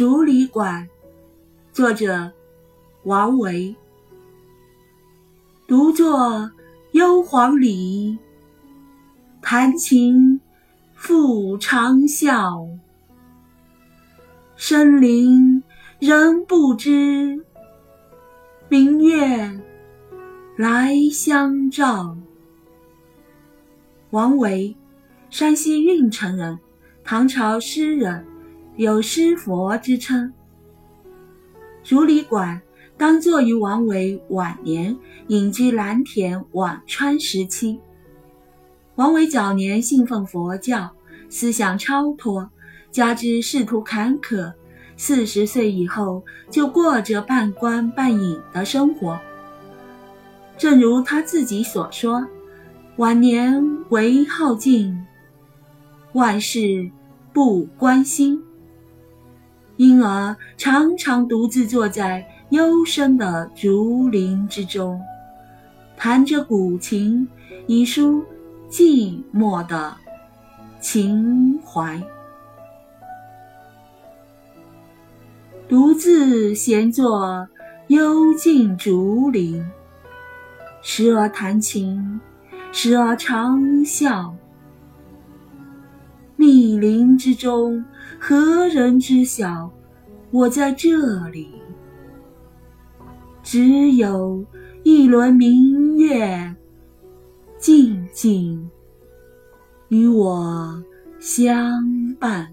竹里馆，作者王维。独坐幽篁里，弹琴复长啸。深林人不知，明月来相照。王维，山西运城人，唐朝诗人。有诗佛之称。竹里馆当作于王维晚年隐居蓝田辋川时期。王维早年信奉佛教，思想超脱，加之仕途坎坷，四十岁以后就过着半官半隐的生活。正如他自己所说：“晚年唯好静，万事不关心。”因而常常独自坐在幽深的竹林之中，弹着古琴，以抒寂寞的情怀。独自闲坐幽静竹林，时而弹琴，时而长啸。密林之中，何人知晓？我在这里，只有一轮明月，静静与我相伴。